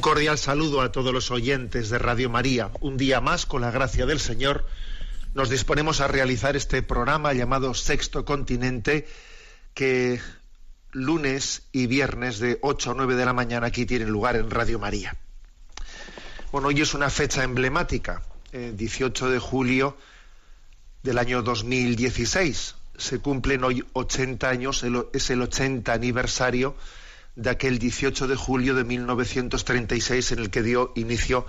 Un cordial saludo a todos los oyentes de Radio María. Un día más, con la gracia del Señor, nos disponemos a realizar este programa llamado Sexto Continente, que lunes y viernes de 8 a 9 de la mañana aquí tienen lugar en Radio María. Bueno, hoy es una fecha emblemática, eh, 18 de julio del año 2016. Se cumplen hoy 80 años, el- es el 80 aniversario de aquel 18 de julio de 1936 en el que dio inicio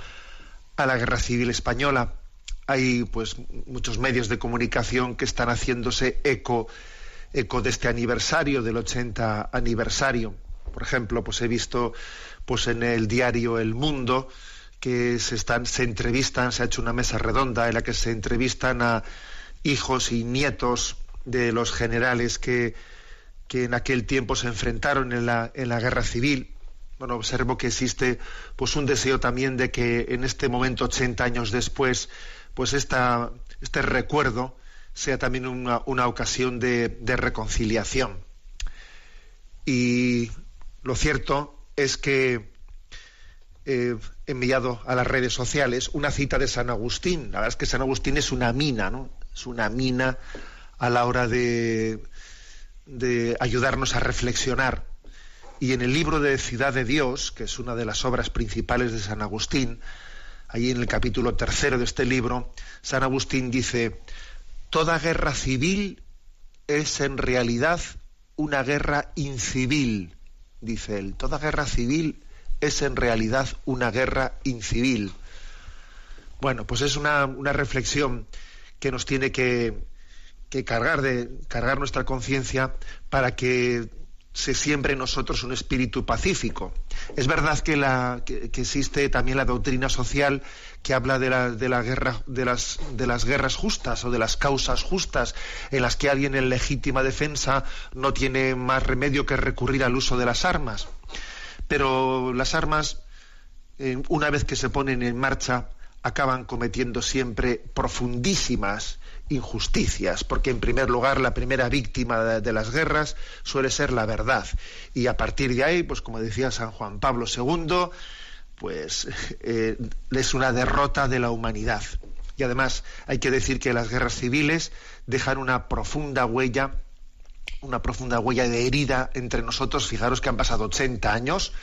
a la Guerra Civil Española. Hay pues muchos medios de comunicación que están haciéndose eco, eco de este aniversario, del 80 aniversario. Por ejemplo, pues he visto pues en el diario El Mundo que se están, se entrevistan, se ha hecho una mesa redonda en la que se entrevistan a hijos y nietos de los generales que, que en aquel tiempo se enfrentaron en la, en la guerra civil. Bueno, observo que existe pues un deseo también de que en este momento, 80 años después, pues esta, este recuerdo sea también una, una ocasión de, de reconciliación. Y lo cierto es que eh, enviado a las redes sociales una cita de San Agustín. La verdad es que San Agustín es una mina, ¿no? Es una mina a la hora de, de ayudarnos a reflexionar. Y en el libro de Ciudad de Dios, que es una de las obras principales de San Agustín, ahí en el capítulo tercero de este libro, San Agustín dice, toda guerra civil es en realidad una guerra incivil, dice él. Toda guerra civil es en realidad una guerra incivil. Bueno, pues es una, una reflexión que nos tiene que, que cargar de cargar nuestra conciencia para que se siembre en nosotros un espíritu pacífico. Es verdad que, la, que, existe también la doctrina social que habla de la, de la guerra, de las, de las guerras justas o de las causas justas, en las que alguien en legítima defensa no tiene más remedio que recurrir al uso de las armas. Pero las armas, eh, una vez que se ponen en marcha, acaban cometiendo siempre profundísimas injusticias, porque en primer lugar la primera víctima de, las guerras suele ser la verdad. Y a partir de ahí, pues como decía San Juan Pablo II, pues eh, es una derrota de la humanidad. Y además hay que decir que las guerras civiles dejan una profunda huella, una profunda huella de herida entre nosotros. Fijaros que han pasado 80 años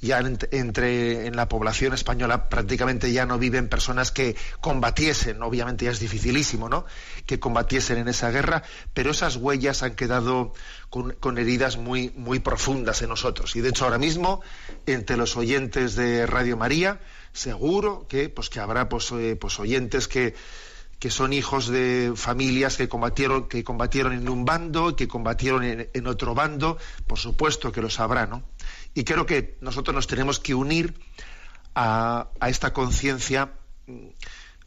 ya entre en la población española prácticamente ya no viven personas que combatiesen, obviamente ya es dificilísimo, ¿no? Que combatiesen en esa guerra, pero esas huellas han quedado con, con, heridas muy muy profundas en nosotros. Y de hecho ahora mismo entre los oyentes de Radio María seguro que pues que habrá pues, eh, pues oyentes que que son hijos de familias que combatieron, que combatieron en un bando, que combatieron en, otro bando, por supuesto que lo sabrá, ¿no? Y creo que nosotros nos tenemos que unir a, a esta conciencia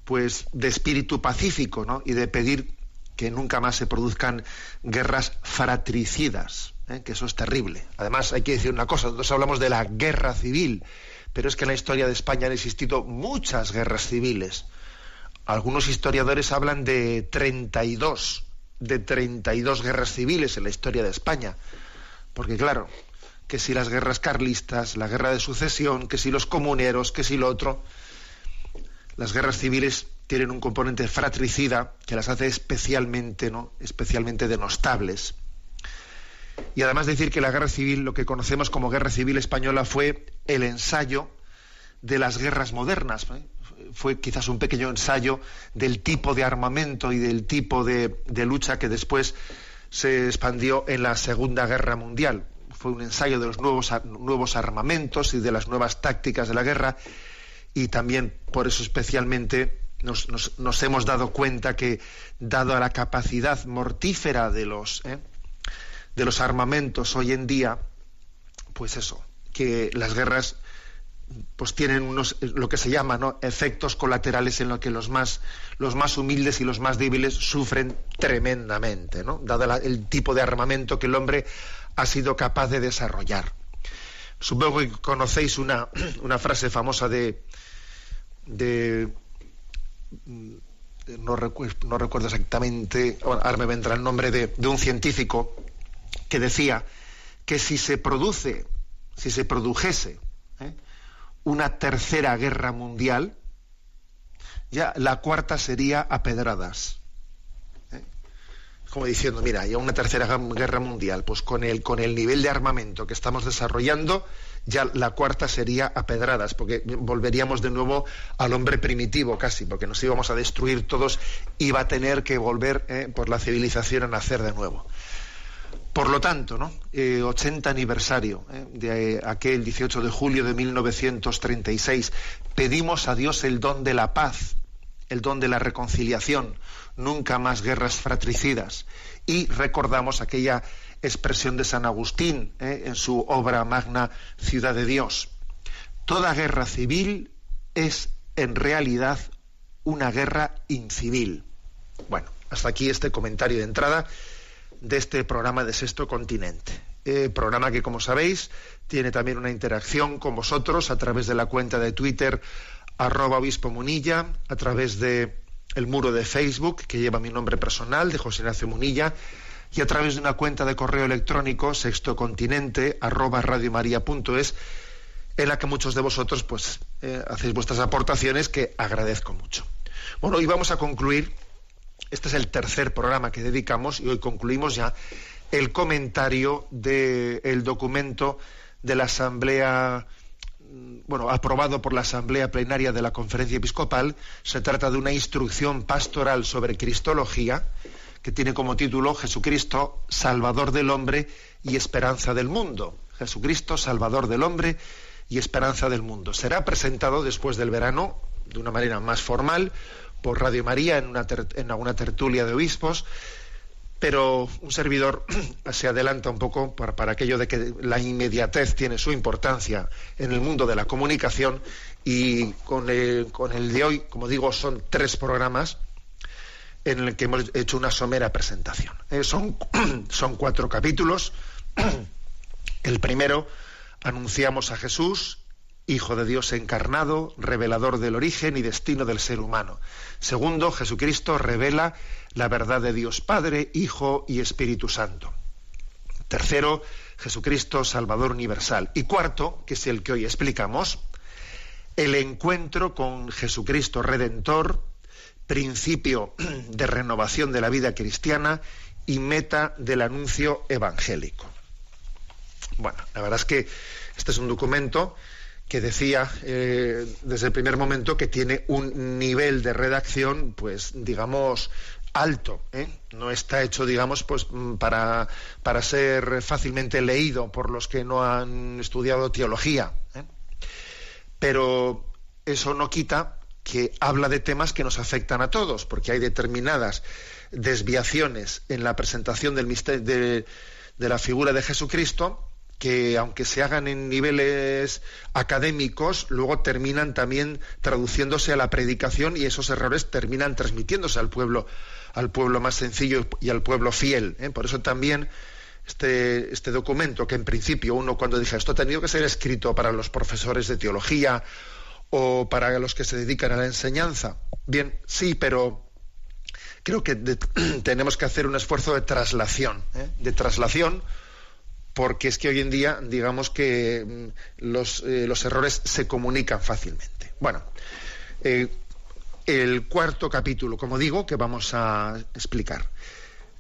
pues de espíritu pacífico ¿no? y de pedir que nunca más se produzcan guerras fratricidas, ¿eh? que eso es terrible. Además, hay que decir una cosa, nosotros hablamos de la guerra civil, pero es que en la historia de España han existido muchas guerras civiles. Algunos historiadores hablan de 32, de 32 guerras civiles en la historia de España. Porque claro, que si las guerras carlistas, la guerra de sucesión, que si los comuneros, que si lo otro. Las guerras civiles tienen un componente fratricida que las hace especialmente, ¿no? especialmente denostables. Y además decir que la guerra civil, lo que conocemos como guerra civil española, fue el ensayo de las guerras modernas. ¿eh? Fue quizás un pequeño ensayo del tipo de armamento y del tipo de, lucha que después se expandió en la Segunda Guerra Mundial. Fue un ensayo de los nuevos, nuevos armamentos y de las nuevas tácticas de la guerra y también por eso especialmente nos, hemos dado cuenta que, dado a la capacidad mortífera de los, ¿eh? de los armamentos hoy en día, pues eso, que las guerras pues tienen unos lo que se llama ¿no? efectos colaterales en los que los más los más humildes y los más débiles sufren tremendamente ¿no? dado el tipo de armamento que el hombre ha sido capaz de desarrollar supongo que conocéis una, una frase famosa de de no, no recuerdo exactamente ahora me vendrá el nombre de, de un científico que decía que si se produce si se produjese ¿eh? Una tercera guerra mundial, ya la cuarta sería a pedradas. ¿eh? Como diciendo, mira, ya una tercera guerra mundial, pues con el, con el nivel de armamento que estamos desarrollando, ya la cuarta sería a pedradas, porque volveríamos de nuevo al hombre primitivo casi, porque nos íbamos a destruir todos, iba a tener que volver ¿eh? por la civilización a nacer de nuevo. Por lo tanto, ¿no? 80 eh, aniversario ¿eh? de aquel 18 de julio de 1936, pedimos a Dios el don de la paz, el don de la reconciliación, nunca más guerras fratricidas. Y recordamos aquella expresión de San Agustín ¿eh? en su obra magna Ciudad de Dios. Toda guerra civil es en realidad una guerra incivil. Bueno, hasta aquí este comentario de entrada de este programa de Sexto Continente. Eh, programa que, como sabéis, tiene también una interacción con vosotros a través de la cuenta de Twitter arroba obispo munilla, a través de el muro de Facebook que lleva mi nombre personal de José Ignacio Munilla y a través de una cuenta de correo electrónico sextocontinente arroba radiomaria.es en la que muchos de vosotros pues eh, hacéis vuestras aportaciones que agradezco mucho. Bueno, y vamos a concluir este es el tercer programa que dedicamos y hoy concluimos ya el comentario del documento de la Asamblea, mm, bueno, aprobado por la Asamblea Plenaria de la Conferencia Episcopal. Se trata de una instrucción pastoral sobre Cristología que tiene como título Jesucristo, Salvador del hombre y esperanza del mundo. Jesucristo, Salvador del hombre y esperanza del mundo. Será presentado después del verano de una manera más formal por Radio María en, una en alguna tertulia de obispos, pero un servidor se adelanta un poco para, aquello de que la inmediatez tiene su importancia en el mundo de la comunicación y con el, con el de hoy, como digo, son tres programas en el que hemos hecho una somera presentación. Eh, son, son cuatro capítulos. El primero, anunciamos a Jesús, Hijo de Dios encarnado, revelador del origen y destino del ser humano. Segundo, Jesucristo revela la verdad de Dios Padre, Hijo y Espíritu Santo. Tercero, Jesucristo Salvador Universal. Y cuarto, que es el que hoy explicamos, el encuentro con Jesucristo Redentor, principio de renovación de la vida cristiana y meta del anuncio evangélico. Bueno, la verdad es que este es un documento que decía eh, desde el primer momento que tiene un nivel de redacción, pues digamos, alto. ¿eh? No está hecho, digamos, pues mm, para, para ser fácilmente leído por los que no han estudiado teología. ¿eh? Pero eso no quita que habla de temas que nos afectan a todos, porque hay determinadas desviaciones en la presentación del de, de la figura de Jesucristo que aunque se hagan en niveles académicos, luego terminan también traduciéndose a la predicación y esos errores terminan transmitiéndose al pueblo, al pueblo más sencillo y al pueblo fiel. ¿eh? Por eso también este, este documento, que en principio uno cuando dije esto ha tenido que ser escrito para los profesores de teología o para los que se dedican a la enseñanza. Bien, sí, pero creo que tenemos que hacer un esfuerzo de traslación, ¿eh? de traslación porque es que hoy en día, digamos que mm, los, eh, los errores se comunican fácilmente. Bueno, eh, el cuarto capítulo, como digo, que vamos a explicar.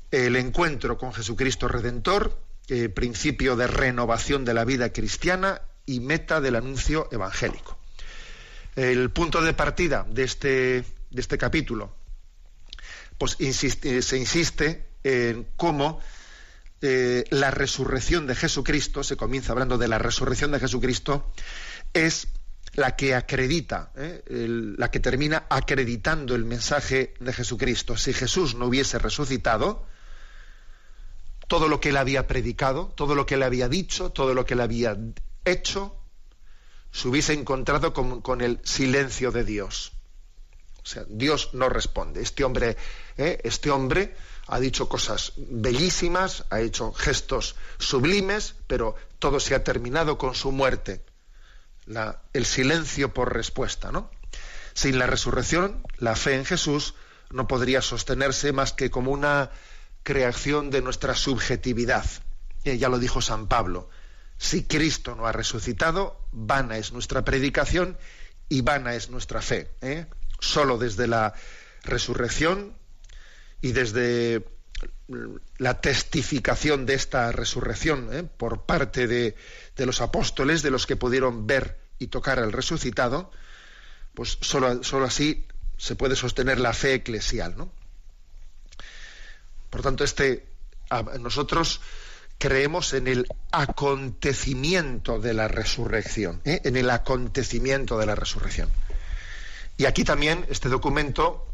El encuentro con Jesucristo Redentor, eh, principio de renovación de la vida cristiana y meta del anuncio evangélico. El punto de partida de este, de este capítulo, pues se insiste en cómo eh, la resurrección de Jesucristo, se comienza hablando de la resurrección de Jesucristo, es la que acredita, ¿eh? la que termina acreditando el mensaje de Jesucristo. Si Jesús no hubiese resucitado, todo lo que él había predicado, todo lo que él había dicho, todo lo que él había hecho, se hubiese encontrado con, el silencio de Dios. O sea, Dios no responde. Este hombre, ¿eh? este hombre ha dicho cosas bellísimas, ha hecho gestos sublimes, pero todo se ha terminado con su muerte el silencio por respuesta, ¿no? Sin la resurrección, la fe en Jesús no podría sostenerse más que como una creación de nuestra subjetividad. ya lo dijo San Pablo. Si Cristo no ha resucitado, vana es nuestra predicación y vana es nuestra fe. ¿eh? Solo desde la resurrección y desde la testificación de esta resurrección ¿eh? por parte de, de los apóstoles, de los que pudieron ver y tocar al resucitado, pues solo, así se puede sostener la fe eclesial. ¿no? Por tanto, este, nosotros creemos en el acontecimiento de la resurrección, ¿eh? en el acontecimiento de la resurrección. Y aquí también este documento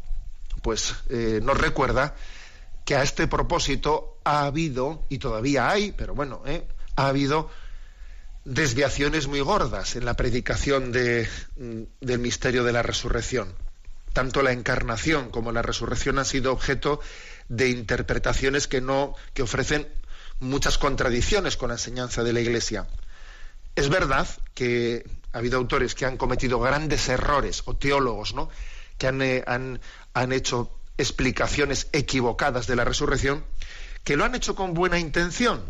pues, eh, nos recuerda que a este propósito ha habido, y todavía hay, pero bueno, ¿eh? ha habido desviaciones muy gordas en la predicación mm, del misterio de la resurrección. Tanto la encarnación como la resurrección han sido objeto de interpretaciones que no que ofrecen muchas contradicciones con la enseñanza de la Iglesia. Es verdad que ha habido autores que han cometido grandes errores o teólogos, ¿no? Que han, eh, han, han hecho explicaciones equivocadas de la resurrección, que lo han hecho con buena intención,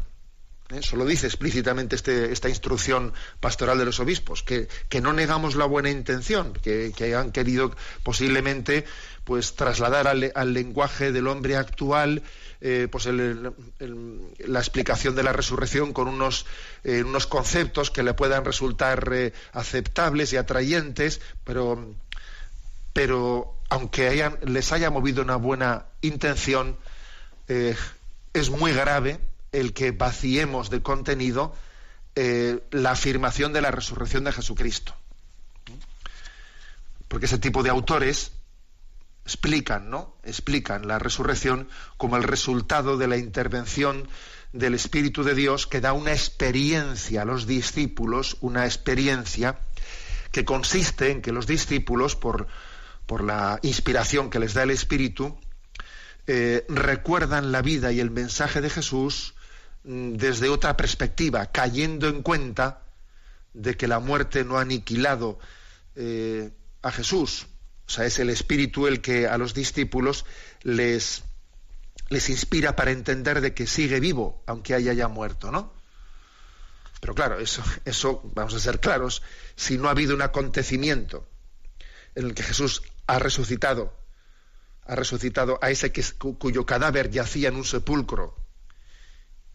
eso lo dice explícitamente este, esta instrucción pastoral de los obispos, que, no negamos la buena intención, que, han querido posiblemente pues trasladar al, lenguaje del hombre actual eh, pues la explicación de la resurrección con unos, eh, unos conceptos que le puedan resultar eh, aceptables y atrayentes, pero, pero aunque les haya movido una buena intención, es muy grave el que vaciemos de contenido eh, la afirmación de la resurrección de Jesucristo. Porque ese tipo de autores explican, ¿no? Explican la resurrección como el resultado de la intervención del Espíritu de Dios que da una experiencia a los discípulos, una experiencia que consiste en que los discípulos, por, por la inspiración que les da el Espíritu, eh, recuerdan la vida y el mensaje de Jesús Mm, desde otra perspectiva, cayendo en cuenta de que la muerte no ha aniquilado eh, a Jesús. O sea, es el Espíritu el que a los discípulos les, les inspira para entender de que sigue vivo, aunque haya ya muerto, ¿no? Pero claro, eso, eso, vamos a ser claros, si no ha habido un acontecimiento en el que Jesús ha resucitado, ha resucitado a ese que, cuyo cadáver yacía en un sepulcro,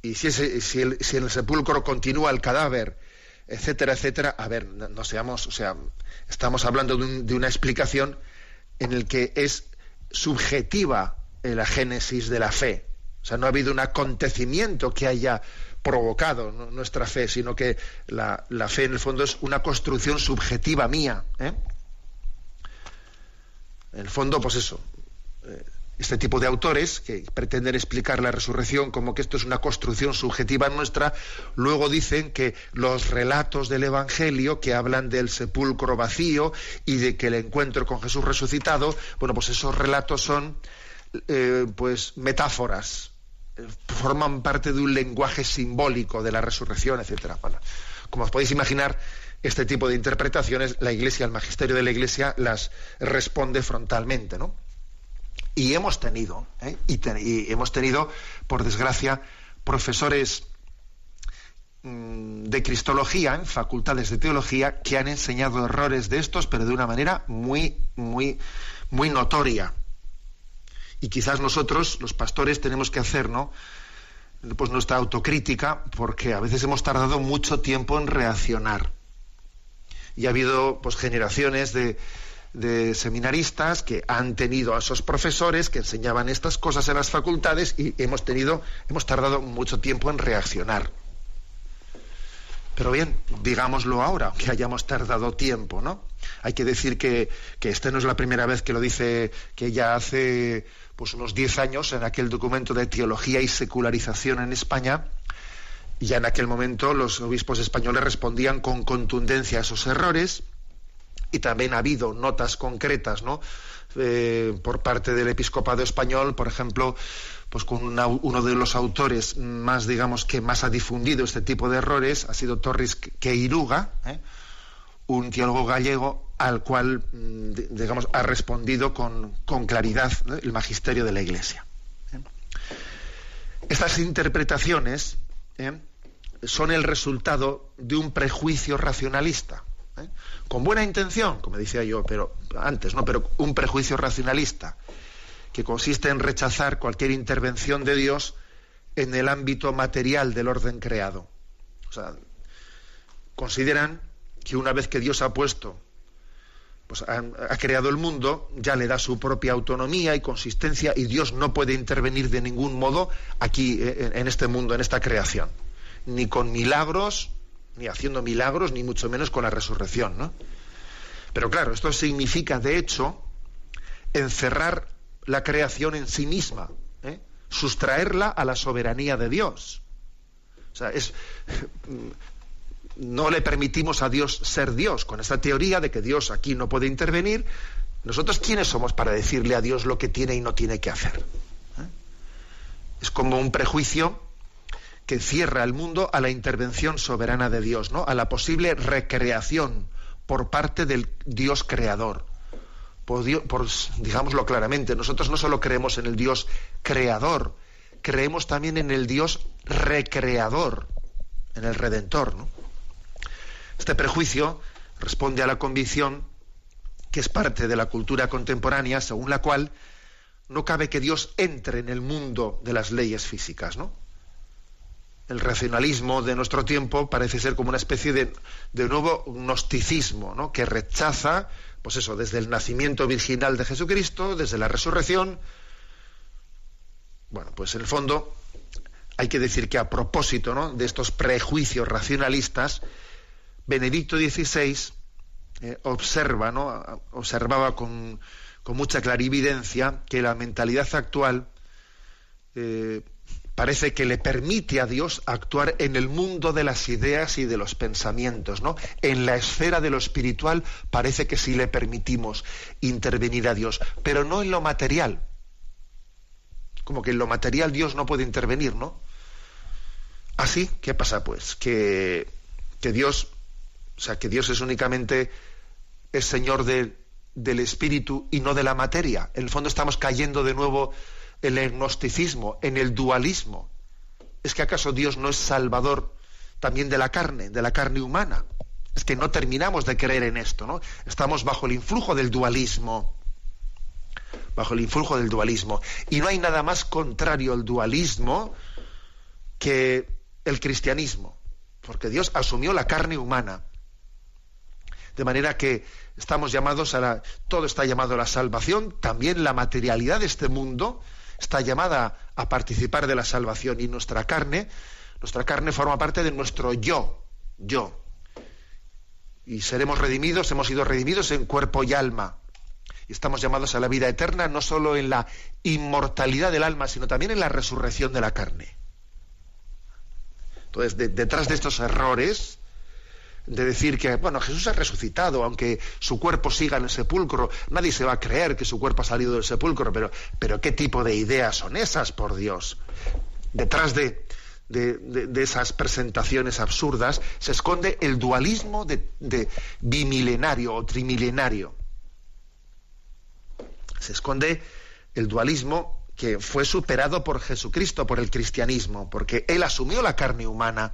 y si, si, el, en el sepulcro continúa el cadáver, etcétera, etcétera, a ver, no, seamos, o sea, estamos hablando de, una explicación en el que es subjetiva la génesis de la fe. O sea, no ha habido un acontecimiento que haya provocado nuestra fe, sino que la, fe en el fondo es una construcción subjetiva mía. ¿eh? En el fondo, pues eso. Eh, este tipo de autores que pretenden explicar la resurrección como que esto es una construcción subjetiva nuestra, luego dicen que los relatos del Evangelio que hablan del sepulcro vacío y de que el encuentro con Jesús resucitado, bueno, pues esos relatos son eh, pues metáforas, eh, forman parte de un lenguaje simbólico de la resurrección, etcétera. como os podéis imaginar, este tipo de interpretaciones, la Iglesia, el magisterio de la Iglesia las responde frontalmente, ¿no? Y hemos tenido, ¿eh? y, hemos tenido, por desgracia, profesores mm, de cristología en facultades de teología que han enseñado errores de estos, pero de una manera muy, muy, muy notoria. Y quizás nosotros, los pastores, tenemos que hacer, ¿no? Pues nuestra autocrítica, porque a veces hemos tardado mucho tiempo en reaccionar. Y ha habido pues generaciones de, de seminaristas que han tenido a esos profesores que enseñaban estas cosas en las facultades y hemos tenido, hemos tardado mucho tiempo en reaccionar. Pero bien, digámoslo ahora, que hayamos tardado tiempo, ¿no? Hay que decir que, que esta no es la primera vez que lo dice, que ya hace pues unos 10 años, en aquel documento de teología y secularización en España, ya en aquel momento los obispos españoles respondían con contundencia a esos errores, y también ha habido notas concretas, ¿no? Eh, por parte del episcopado español, por ejemplo, pues con uno de los autores más, digamos, que más ha difundido este tipo de errores, ha sido Torres Queiruga, ¿eh? un teólogo gallego al cual, mm, digamos, ha respondido con, claridad el magisterio de la Iglesia. Estas interpretaciones son el resultado de un prejuicio racionalista ¿eh? con buena intención, como decía yo, pero antes, ¿no? Pero un prejuicio racionalista que consiste en rechazar cualquier intervención de Dios en el ámbito material del orden creado. O sea, consideran que una vez que Dios ha puesto, pues ha, creado el mundo, ya le da su propia autonomía y consistencia y Dios no puede intervenir de ningún modo aquí eh, en este mundo, en esta creación, ni con milagros, ni haciendo milagros, ni mucho menos con la resurrección, ¿no? Pero claro, esto significa, de hecho, encerrar la creación en sí misma, ¿eh? sustraerla a la soberanía de Dios. O sea, es, no le permitimos a Dios ser Dios. Con esta teoría de que Dios aquí no puede intervenir, nosotros quiénes somos para decirle a Dios lo que tiene y no tiene que hacer. ¿Eh? Es como un prejuicio que cierra el mundo a la intervención soberana de Dios, ¿no? A la posible recreación por parte del Dios creador. Por, digámoslo claramente, nosotros no solo creemos en el Dios creador, creemos también en el Dios recreador, en el Redentor. ¿no? Este prejuicio responde a la convicción que es parte de la cultura contemporánea, según la cual no cabe que Dios entre en el mundo de las leyes físicas, ¿no? el racionalismo de nuestro tiempo parece ser como una especie de, nuevo gnosticismo, ¿no? que rechaza, pues eso, desde el nacimiento virginal de Jesucristo, desde la resurrección. Bueno, pues en el fondo hay que decir que a propósito ¿no? de estos prejuicios racionalistas, Benedicto XVI eh, observa, ¿no? observaba con, mucha clarividencia que la mentalidad actual eh, parece que le permite a Dios actuar en el mundo de las ideas y de los pensamientos, ¿no? En la esfera de lo espiritual parece que sí le permitimos intervenir a Dios, pero no en lo material. Como que en lo material Dios no puede intervenir, ¿no? Así, ¿qué pasa pues? Que, que Dios, o sea, que Dios es únicamente es Señor del espíritu y no de la materia. En el fondo estamos cayendo de nuevo el agnosticismo, en el dualismo. ¿Es que acaso Dios no es salvador también de la carne, de la carne humana? Es que no terminamos de creer en esto, ¿no? Estamos bajo el influjo del dualismo. Bajo el influjo del dualismo. Y no hay nada más contrario al dualismo que el cristianismo. Porque Dios asumió la carne humana. De manera que estamos llamados a la, todo está llamado a la salvación, también la materialidad de este mundo está llamada a participar de la salvación y nuestra carne, nuestra carne forma parte de nuestro yo, yo. Y seremos redimidos, hemos sido redimidos en cuerpo y alma. Y estamos llamados a la vida eterna no solo en la inmortalidad del alma, sino también en la resurrección de la carne. Entonces, detrás de estos errores, de decir que, bueno, Jesús ha resucitado, aunque su cuerpo siga en el sepulcro, nadie se va a creer que su cuerpo ha salido del sepulcro, pero, pero ¿qué tipo de ideas son esas, por Dios? Detrás de, de, esas presentaciones absurdas se esconde el dualismo de, de, bimilenario o trimilenario. Se esconde el dualismo que fue superado por Jesucristo, por el cristianismo, porque Él asumió la carne humana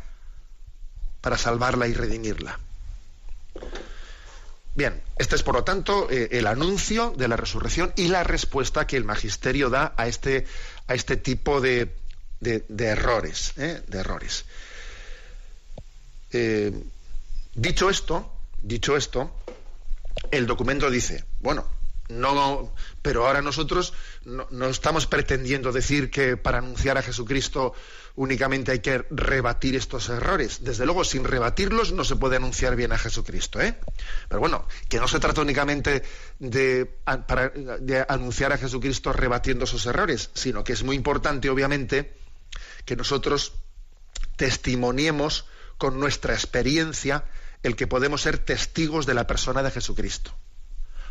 para salvarla y redimirla. Bien, este es por lo tanto eh, el anuncio de la resurrección y la respuesta que el magisterio da a este, a este tipo de, errores. De errores. Eh, eh, dicho esto, dicho esto, el documento dice, bueno, no, pero ahora nosotros no, estamos pretendiendo decir que para anunciar a Jesucristo únicamente hay que rebatir estos errores. Desde luego, sin rebatirlos no se puede anunciar bien a Jesucristo. ¿eh? Pero bueno, que no se trata únicamente de, de anunciar a Jesucristo rebatiendo esos errores, sino que es muy importante, obviamente, que nosotros testimoniemos con nuestra experiencia el que podemos ser testigos de la persona de Jesucristo.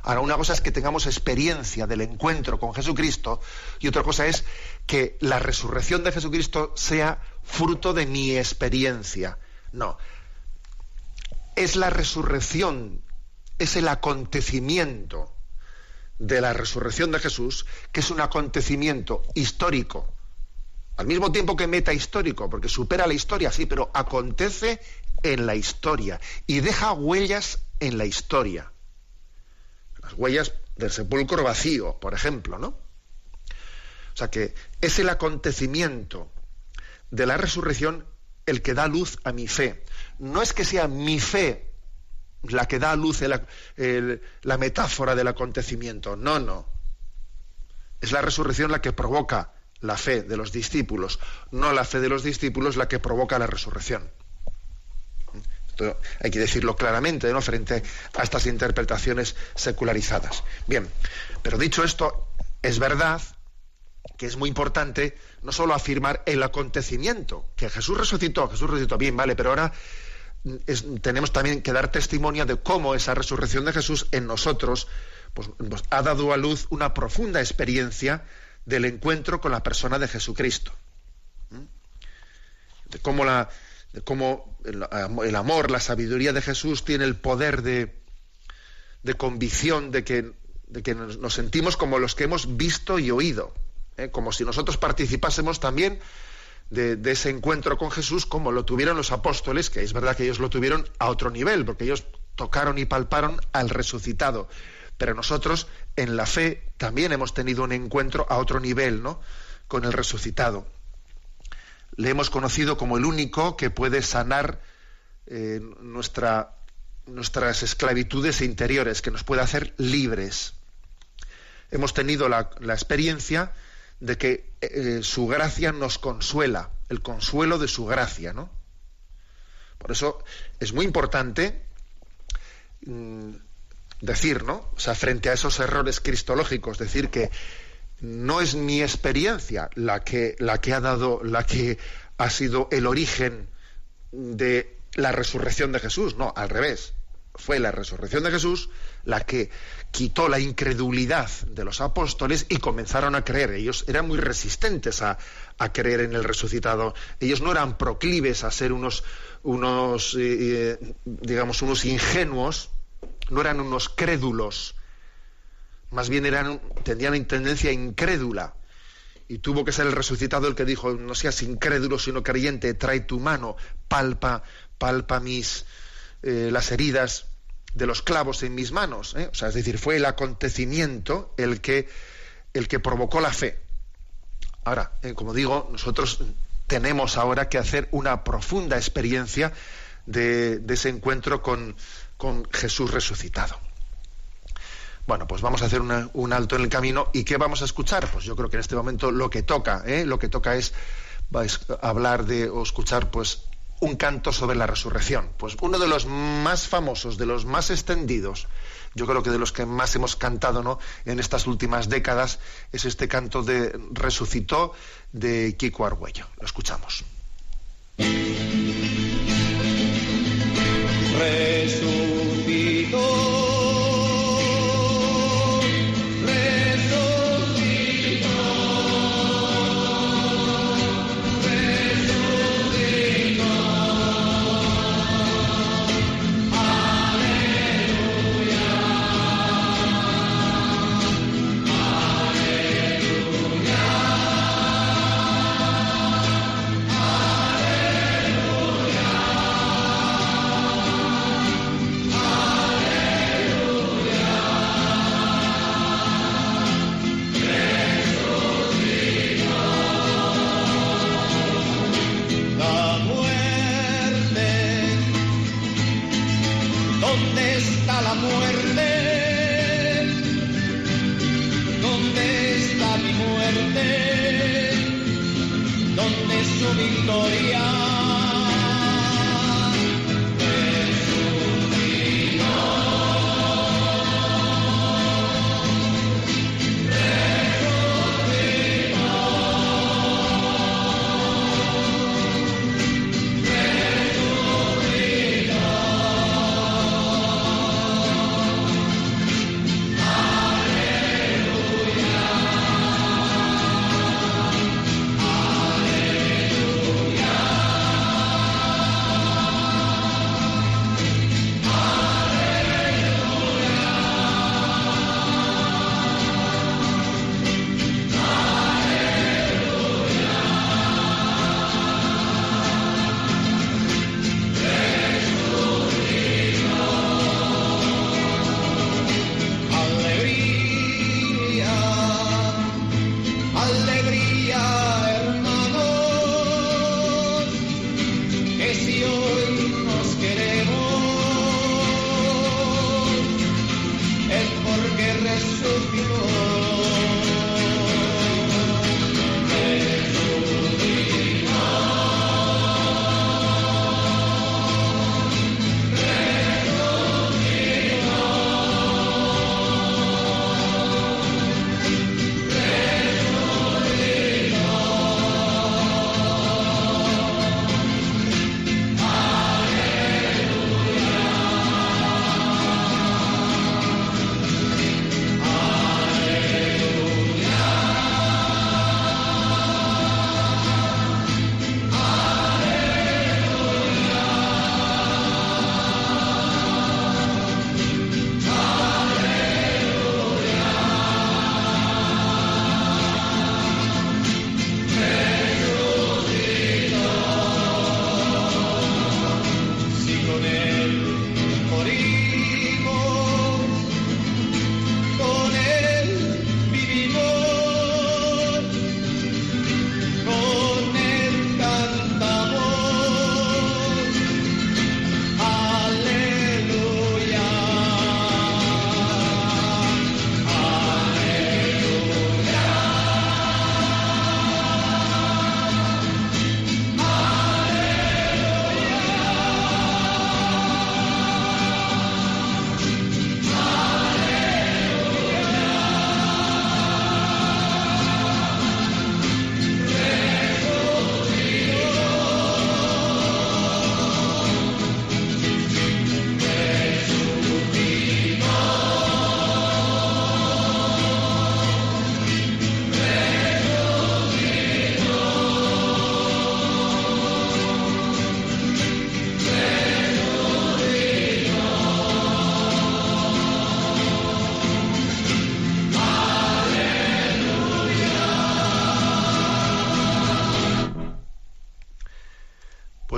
Ahora, una cosa es que tengamos experiencia del encuentro con Jesucristo y otra cosa es que la resurrección de Jesucristo sea fruto de mi experiencia. No. Es la resurrección, es el acontecimiento de la resurrección de Jesús, que es un acontecimiento histórico, al mismo tiempo que meta histórico, porque supera la historia, sí, pero acontece en la historia y deja huellas en la historia huellas del sepulcro vacío, por ejemplo, ¿no? O sea que es el acontecimiento de la resurrección el que da luz a mi fe. No es que sea mi fe la que da luz la, la metáfora del acontecimiento, no, no. Es la resurrección la que provoca la fe de los discípulos, no la fe de los discípulos la que provoca la resurrección hay que decirlo claramente, ¿no? Frente a estas interpretaciones secularizadas. Bien, pero dicho esto, es verdad que es muy importante no solo afirmar el acontecimiento, que Jesús resucitó, Jesús resucitó bien, vale, pero ahora tenemos también que dar testimonio de cómo esa resurrección de Jesús en nosotros pues, pues, ha dado a luz una profunda experiencia del encuentro con la persona de Jesucristo. De cómo la, cómo el, amor, la sabiduría de Jesús tiene el poder de, de convicción de que, de que nos, sentimos como los que hemos visto y oído, ¿eh? como si nosotros participásemos también de, de, ese encuentro con Jesús como lo tuvieron los apóstoles, que es verdad que ellos lo tuvieron a otro nivel, porque ellos tocaron y palparon al resucitado. Pero nosotros en la fe también hemos tenido un encuentro a otro nivel, ¿no? Con el resucitado le hemos conocido como el único que puede sanar eh, nuestra, nuestras esclavitudes interiores, que nos puede hacer libres. Hemos tenido la, experiencia de que eh, su gracia nos consuela, el consuelo de su gracia, ¿no? Por eso es muy importante mm, decir, ¿no? O sea, frente a esos errores cristológicos, decir que no es mi experiencia la que, la que ha dado, la que ha sido el origen de la resurrección de Jesús, no, al revés. Fue la resurrección de Jesús la que quitó la incredulidad de los apóstoles y comenzaron a creer. Ellos eran muy resistentes a, creer en el resucitado. Ellos no eran proclives a ser unos, unos eh, eh, digamos, unos ingenuos, no eran unos crédulos, más bien eran, tenían tendencia incrédula. Y tuvo que ser el resucitado el que dijo, no seas incrédulo sino creyente, trae tu mano, palpa, palpa mis, eh, las heridas de los clavos en mis manos. ¿eh? O sea, es decir, fue el acontecimiento el que, el que provocó la fe. Ahora, eh, como digo, nosotros tenemos ahora que hacer una profunda experiencia de, ese encuentro con Jesús resucitado. Bueno, pues vamos a hacer un alto en el camino. ¿Y qué vamos a escuchar? Pues yo creo que en este momento lo que toca, ¿eh? lo que toca es hablar de o escuchar pues un canto sobre la resurrección. Pues uno de los más famosos, de los más extendidos, yo creo que de los que más hemos cantado ¿no? en estas últimas décadas, es este canto de Resucitó de Kiko Argüello. Lo escuchamos. Mi muerte? ¿Dónde es su victoria?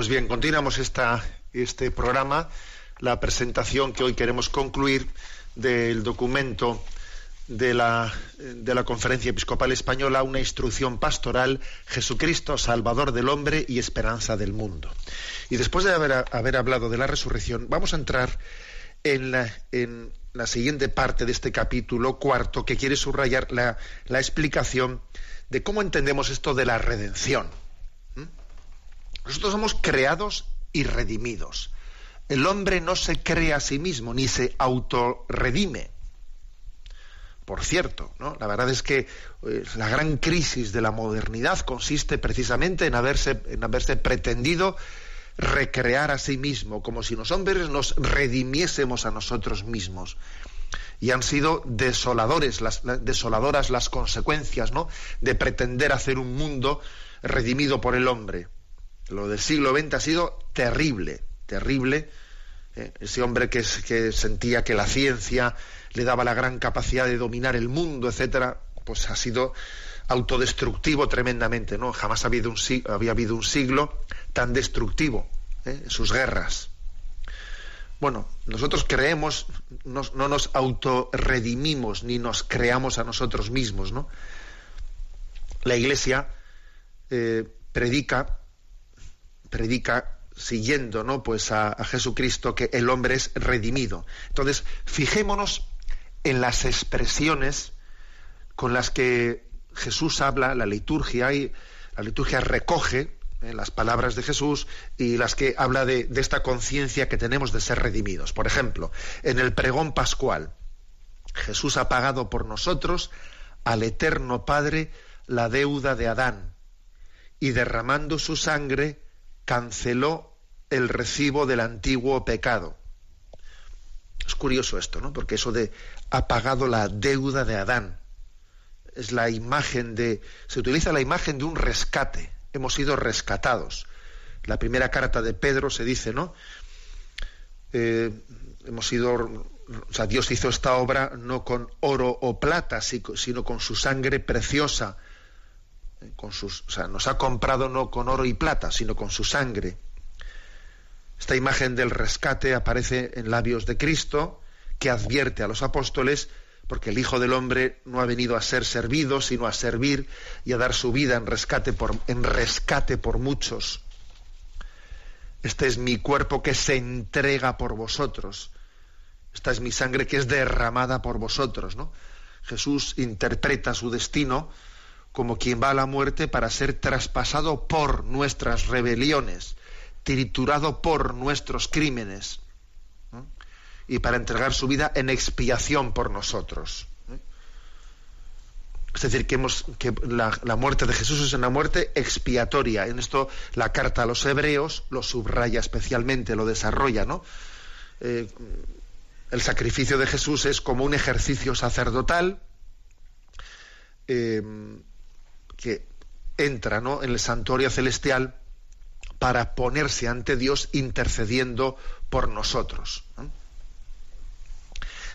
Pues bien, continuamos este programa, la presentación que hoy queremos concluir del documento de la, de la Conferencia Episcopal Española, una instrucción pastoral, Jesucristo, Salvador del hombre y esperanza del mundo. Y después de haber, haber hablado de la resurrección, vamos a entrar en la, en la siguiente parte de este capítulo cuarto, que quiere subrayar la, la explicación de cómo entendemos esto de la redención. Nosotros somos creados y redimidos. El hombre no se crea a sí mismo, ni se autorredime. Por cierto, ¿no? la verdad es que eh, la gran crisis de la modernidad consiste precisamente en haberse, en haberse pretendido recrear a sí mismo, como si los hombres nos redimiésemos a nosotros mismos. Y han sido desoladores, las, desoladoras las consecuencias ¿no? de pretender hacer un mundo redimido por el hombre. Lo del siglo XX ha sido terrible, terrible. ¿eh? Ese hombre que, sentía que la ciencia le daba la gran capacidad de dominar el mundo, etcétera, pues ha sido autodestructivo tremendamente, ¿no? Jamás había habido un siglo tan destructivo ¿eh? sus guerras. Bueno, nosotros creemos, no, no nos autorredimimos ni nos creamos a nosotros mismos, ¿no? La Iglesia eh, predica predica siguiendo ¿no? pues a, Jesucristo que el hombre es redimido. Entonces, fijémonos en las expresiones con las que Jesús habla, la liturgia, y la liturgia recoge eh, las palabras de Jesús y las que habla de, de esta conciencia que tenemos de ser redimidos. Por ejemplo, en el pregón pascual, Jesús ha pagado por nosotros al eterno Padre la deuda de Adán y derramando su sangre canceló el recibo del antiguo pecado. Es curioso esto, ¿no? Porque eso de ha pagado la deuda de Adán es la imagen de se utiliza la imagen de un rescate. Hemos sido rescatados. La primera carta de Pedro se dice, ¿no? Eh, hemos sido, o sea, Dios hizo esta obra no con oro o plata, sino con su sangre preciosa. Con sus, o sea, nos ha comprado no con oro y plata, sino con su sangre. Esta imagen del rescate aparece en labios de Cristo, que advierte a los apóstoles, porque el Hijo del Hombre no ha venido a ser servido, sino a servir y a dar su vida en rescate por, en rescate por muchos. Este es mi cuerpo que se entrega por vosotros. Esta es mi sangre que es derramada por vosotros, ¿no? Jesús interpreta su destino como quien va a la muerte para ser traspasado por nuestras rebeliones, triturado por nuestros crímenes y para entregar su vida en expiación por nosotros. Es decir, que, la, muerte de Jesús es una muerte expiatoria. En esto la carta a los hebreos lo subraya especialmente, lo desarrolla, ¿no? Eh, el sacrificio de Jesús es como un ejercicio sacerdotal eh, que entra ¿no? en el santuario celestial para ponerse ante Dios intercediendo por nosotros. ¿no?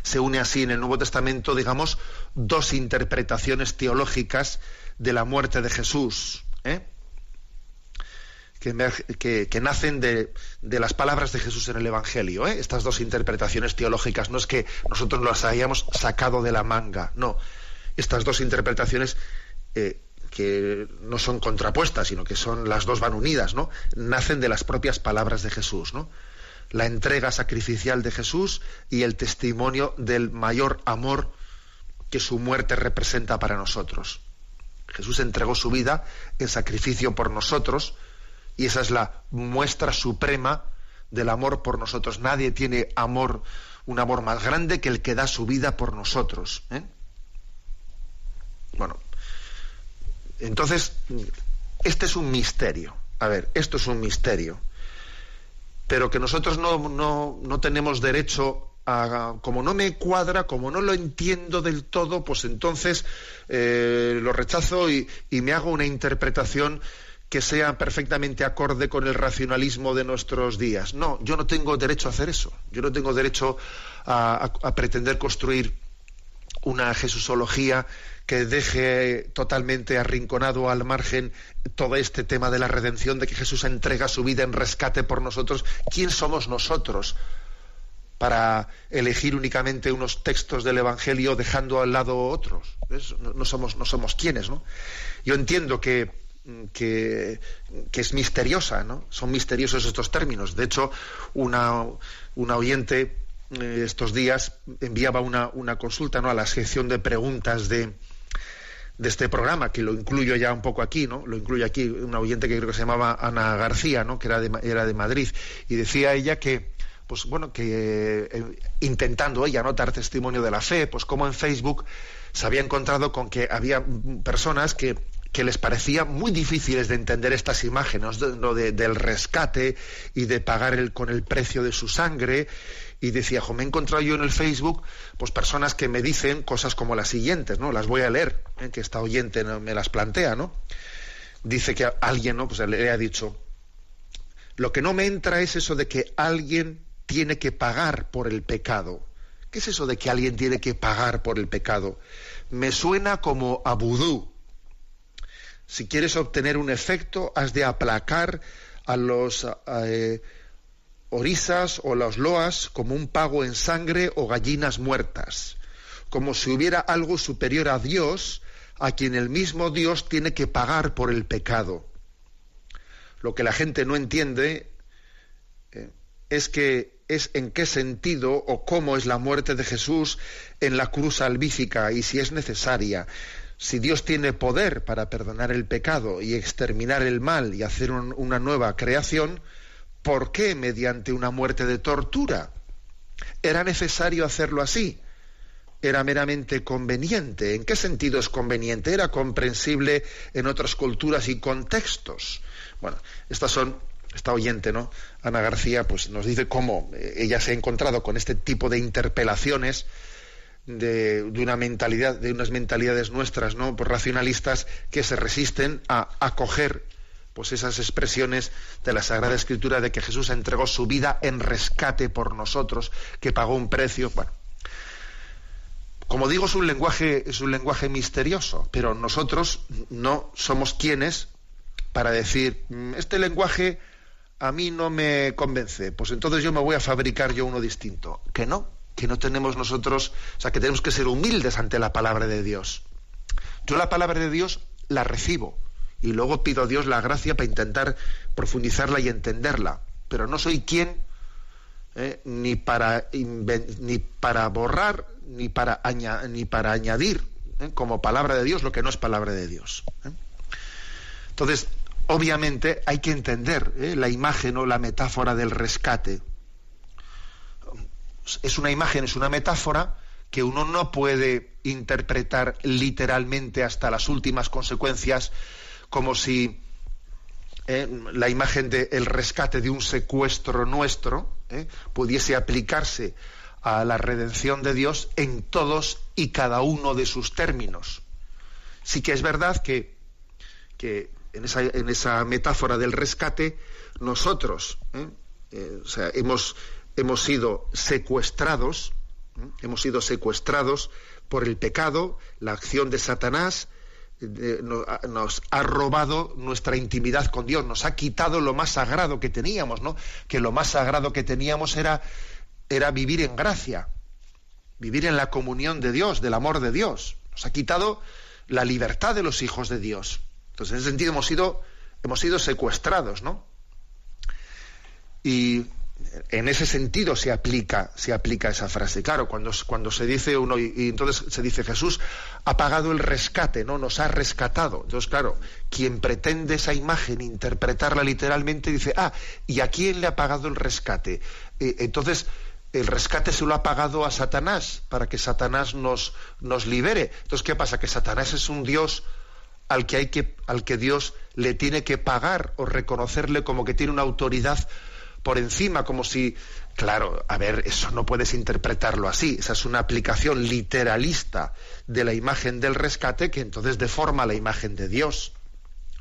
Se une así en el Nuevo Testamento, digamos, dos interpretaciones teológicas de la muerte de Jesús, ¿eh? que, que, que, nacen de, de, las palabras de Jesús en el Evangelio. ¿eh? Estas dos interpretaciones teológicas no es que nosotros las hayamos sacado de la manga, no. Estas dos interpretaciones eh, que no son contrapuestas, sino que son las dos van unidas, ¿no? Nacen de las propias palabras de Jesús, ¿no? La entrega sacrificial de Jesús y el testimonio del mayor amor que su muerte representa para nosotros. Jesús entregó su vida en sacrificio por nosotros y esa es la muestra suprema del amor por nosotros. Nadie tiene amor, un amor más grande que el que da su vida por nosotros. ¿eh? Bueno, entonces, este es un misterio. A ver, esto es un misterio. Pero que nosotros no, no, no tenemos derecho a, como no me cuadra, como no lo entiendo del todo, pues entonces eh, lo rechazo y, y, me hago una interpretación que sea perfectamente acorde con el racionalismo de nuestros días. No, yo no tengo derecho a hacer eso. Yo no tengo derecho a, a, pretender construir una Jesusología que deje totalmente arrinconado al margen todo este tema de la redención, de que Jesús entrega su vida en rescate por nosotros. ¿Quién somos nosotros para elegir únicamente unos textos del Evangelio dejando al lado otros? No, somos, no somos quienes, ¿no? Yo entiendo que, que, que, es misteriosa, ¿no? Son misteriosos estos términos. De hecho, una, una oyente eh, estos días enviaba una, una consulta ¿no? a la sección de preguntas de, de este programa, que lo incluyo ya un poco aquí, ¿no? Lo incluyo aquí una oyente que creo que se llamaba Ana García, ¿no? Que era de, era de Madrid. Y decía ella que, pues bueno, que eh, intentando ella no dar testimonio de la fe, pues como en Facebook se había encontrado con que había personas que, que les parecía muy difíciles de entender estas imágenes ¿no? de, del rescate y de pagar el, con el precio de su sangre y decía, me he encontrado yo en el Facebook pues personas que me dicen cosas como las siguientes, ¿no? Las voy a leer, ¿eh? que esta oyente me las plantea, ¿no? Dice que alguien, ¿no? Pues le ha dicho, lo que no me entra es eso de que alguien tiene que pagar por el pecado. ¿Qué es eso de que alguien tiene que pagar por el pecado? Me suena como a vudú. Si quieres obtener un efecto, has de aplacar a los eh, orisas o los loas como un pago en sangre o gallinas muertas, como si hubiera algo superior a Dios a quien el mismo Dios tiene que pagar por el pecado. Lo que la gente no entiende eh, es que es en qué sentido o cómo es la muerte de Jesús en la cruz salvífica y si es necesaria. Si Dios tiene poder para perdonar el pecado y exterminar el mal y hacer un- una nueva creación, ¿por qué mediante una muerte de tortura? ¿Era necesario hacerlo así? ¿Era meramente conveniente? ¿En qué sentido es conveniente? ¿Era comprensible en otras culturas y contextos? Bueno, estas son, esta oyente, ¿no? Ana García, pues nos dice cómo eh, ella se ha encontrado con este tipo de interpelaciones de, una mentalidad, de unas mentalidades nuestras, ¿no? Pues racionalistas que se resisten a acoger pues esas expresiones de la Sagrada Escritura de que Jesús entregó su vida en rescate por nosotros, que pagó un precio. Bueno, como digo, es un lenguaje, es un lenguaje misterioso, pero nosotros no somos quienes para decir "Mm, este lenguaje a mí no me convence, pues entonces yo me voy a fabricar yo uno distinto. Que no, que no tenemos nosotros, o sea, que tenemos que ser humildes ante la palabra de Dios. Yo la palabra de Dios la recibo y luego pido a Dios la gracia para intentar profundizarla y entenderla, pero no soy quien ¿eh? ni para ni para borrar ni para ni para añadir ¿eh? como palabra de Dios lo que no es palabra de Dios. ¿eh? Entonces, obviamente hay que entender la imagen o la metáfora del rescate. Es una imagen, es una metáfora que uno no puede interpretar literalmente hasta las últimas consecuencias, como si eh, la imagen del rescate de un secuestro nuestro eh, pudiese aplicarse a la redención de Dios en todos y cada uno de sus términos. Sí que es verdad que, que en, esa, en esa metáfora del rescate, nosotros eh, hemos, hemos sido secuestrados, ¿eh? hemos sido secuestrados por el pecado, la acción de Satanás, eh, nos ha robado nuestra intimidad con Dios, nos ha quitado lo más sagrado que teníamos, ¿no? Que lo más sagrado que teníamos era, era vivir en gracia, vivir en la comunión de Dios, del amor de Dios. Nos ha quitado la libertad de los hijos de Dios. Entonces, en ese sentido hemos sido, hemos sido secuestrados, ¿no? Y en ese sentido se aplica, se aplica esa frase. Claro, cuando, cuando se dice uno, y, entonces se dice Jesús ha pagado el rescate, ¿no? Nos ha rescatado. Entonces, claro, quien pretende esa imagen interpretarla literalmente dice, ah, ¿y a quién le ha pagado el rescate? Eh, entonces, el rescate se lo ha pagado a Satanás para que Satanás nos, nos libere. Entonces, ¿qué pasa? Que Satanás es un Dios al que hay que, al que Dios le tiene que pagar o reconocerle como que tiene una autoridad por encima, como si, claro, a ver, eso no puedes interpretarlo así. Esa es una aplicación literalista de la imagen del rescate que entonces deforma la imagen de Dios.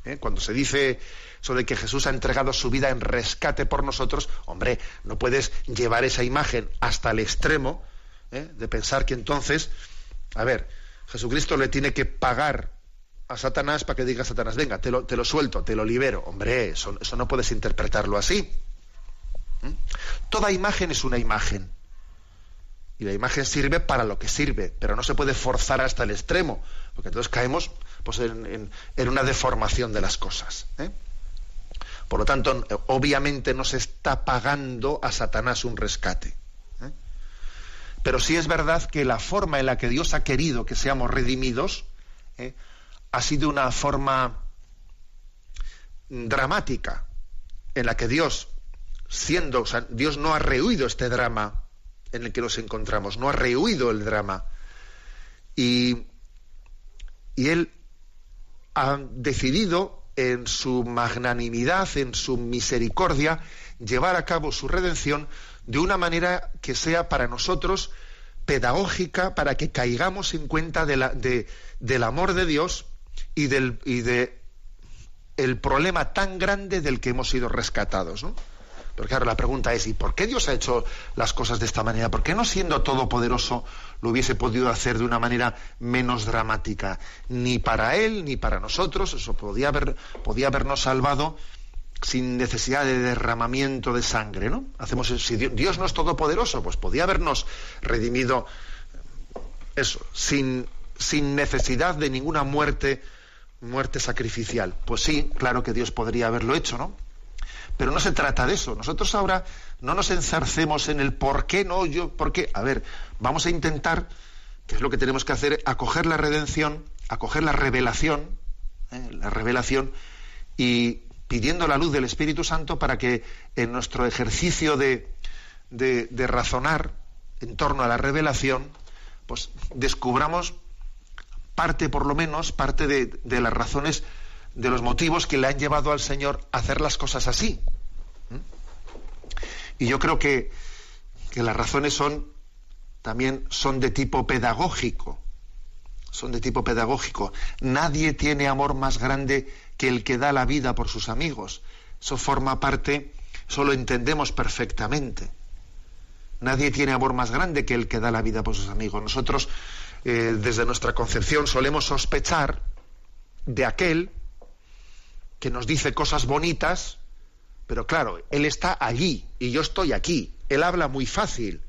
¿Eh? Cuando se dice eso de que Jesús ha entregado su vida en rescate por nosotros, hombre, no puedes llevar esa imagen hasta el extremo ¿eh? de pensar que entonces, a ver, Jesucristo le tiene que pagar a Satanás para que diga a Satanás, venga, te lo, te lo suelto, te lo libero. Hombre, eso, eso no puedes interpretarlo así. ¿Mm? Toda imagen es una imagen. Y la imagen sirve para lo que sirve, pero no se puede forzar hasta el extremo, porque entonces caemos pues, en, una deformación de las cosas. ¿eh? Por lo tanto, obviamente no se está pagando a Satanás un rescate. ¿eh? Pero sí es verdad que la forma en la que Dios ha querido que seamos redimidos ¿eh? ha sido una forma dramática, en la que Dios, siendo, o sea, Dios no ha rehuido este drama en el que nos encontramos, no ha rehuido el drama. Y, y Él ha decidido en su magnanimidad, en su misericordia, llevar a cabo su redención de una manera que sea para nosotros pedagógica, para que caigamos en cuenta del amor de Dios y del y de el problema tan grande del que hemos sido rescatados. ¿no? Pero claro, la pregunta es, ¿y por qué Dios ha hecho las cosas de esta manera? ¿Por qué no siendo todopoderoso lo hubiese podido hacer de una manera menos dramática? Ni para Él, ni para nosotros, eso podía, haber, podía habernos salvado sin necesidad de derramamiento de sangre, ¿no? Hacemos si Dios, no es todopoderoso, pues podía habernos redimido eso, sin, sin necesidad de ninguna muerte, muerte sacrificial. Pues sí, claro que Dios podría haberlo hecho, ¿no? Pero no se trata de eso. Nosotros ahora no nos enzarcemos en el por qué no, yo, por qué. A ver, vamos a intentar, que es lo que tenemos que hacer, acoger la redención, acoger la revelación, ¿eh? la revelación, y pidiendo la luz del Espíritu Santo para que en nuestro ejercicio de, de, razonar en torno a la revelación, pues descubramos parte, por lo menos, parte de, de las razones de los motivos que le han llevado al Señor a hacer las cosas así. Y yo creo que, que las razones son también son de tipo pedagógico. Son de tipo pedagógico. Nadie tiene amor más grande que el que da la vida por sus amigos. Eso forma parte, eso lo entendemos perfectamente. Nadie tiene amor más grande que el que da la vida por sus amigos. Nosotros, eh, desde nuestra concepción, solemos sospechar de aquel que nos dice cosas bonitas, pero claro, él está allí y yo estoy aquí. Él habla muy fácil,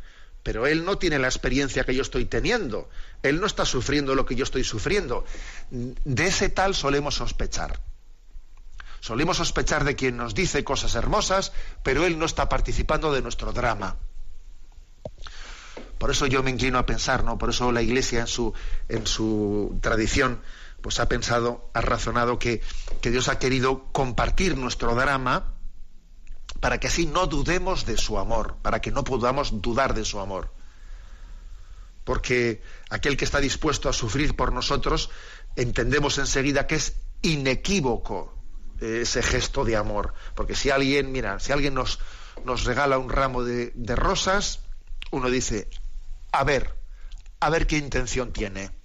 pero él no tiene la experiencia que yo estoy teniendo. Él no está sufriendo lo que yo estoy sufriendo. De ese tal solemos sospechar. Solemos sospechar de quien nos dice cosas hermosas, pero él no está participando de nuestro drama. Por eso yo me inclino a pensar, ¿no? Por eso la Iglesia en su, en su tradición pues ha pensado, ha razonado que, que Dios ha querido compartir nuestro drama para que así no dudemos de su amor, para que no podamos dudar de su amor. Porque aquel que está dispuesto a sufrir por nosotros, entendemos enseguida que es inequívoco ese gesto de amor. Porque si alguien, mira, si alguien nos, nos regala un ramo de, de rosas, uno dice, a ver, a ver qué intención tiene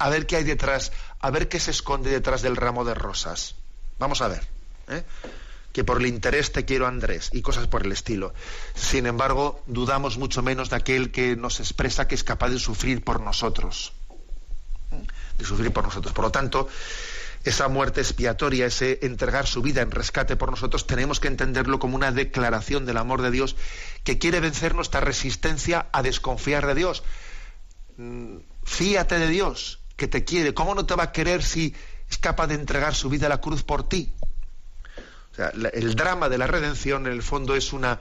a ver qué hay detrás, a ver qué se esconde detrás del ramo de rosas. Vamos a ver. ¿eh? Que por el interés te quiero Andrés y cosas por el estilo. Sin embargo, dudamos mucho menos de aquel que nos expresa que es capaz de sufrir por nosotros. De sufrir por nosotros. Por lo tanto, esa muerte expiatoria, ese entregar su vida en rescate por nosotros, tenemos que entenderlo como una declaración del amor de Dios que quiere vencer nuestra resistencia a desconfiar de Dios. Mm, fíate de Dios, que te quiere, ¿cómo no te va a querer si es capaz de entregar su vida a la cruz por ti? O sea, el drama de la redención en el fondo es una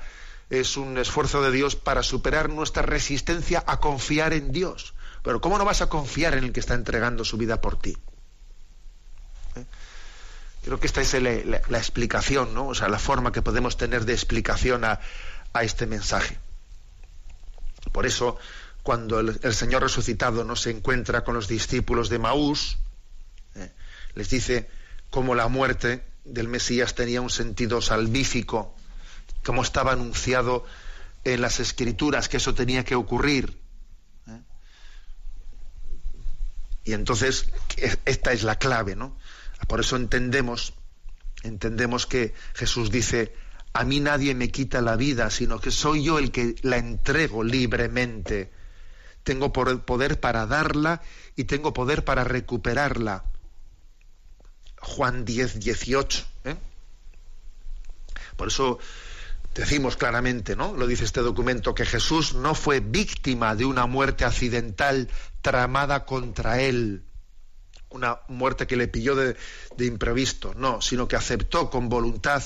es un esfuerzo de Dios para superar nuestra resistencia a confiar en Dios. Pero ¿cómo no vas a confiar en el que está entregando su vida por ti? ¿Eh? Creo que esta es la, la, explicación, ¿no? O sea, la forma que podemos tener de explicación a, a este mensaje. Por eso, cuando el, Señor resucitado no se encuentra con los discípulos de Maús, eh, les dice cómo la muerte del Mesías tenía un sentido salvífico, como estaba anunciado en las Escrituras que eso tenía que ocurrir. Eh. Y entonces esta es la clave, ¿no? Por eso entendemos, entendemos que Jesús dice, a mí nadie me quita la vida, sino que soy yo el que la entrego libremente tengo poder para darla y tengo poder para recuperarla. Juan 10, 18. ¿eh? Por eso decimos claramente, ¿no? Lo dice este documento, que Jesús no fue víctima de una muerte accidental tramada contra él, una muerte que le pilló de, de imprevisto, no, sino que aceptó con voluntad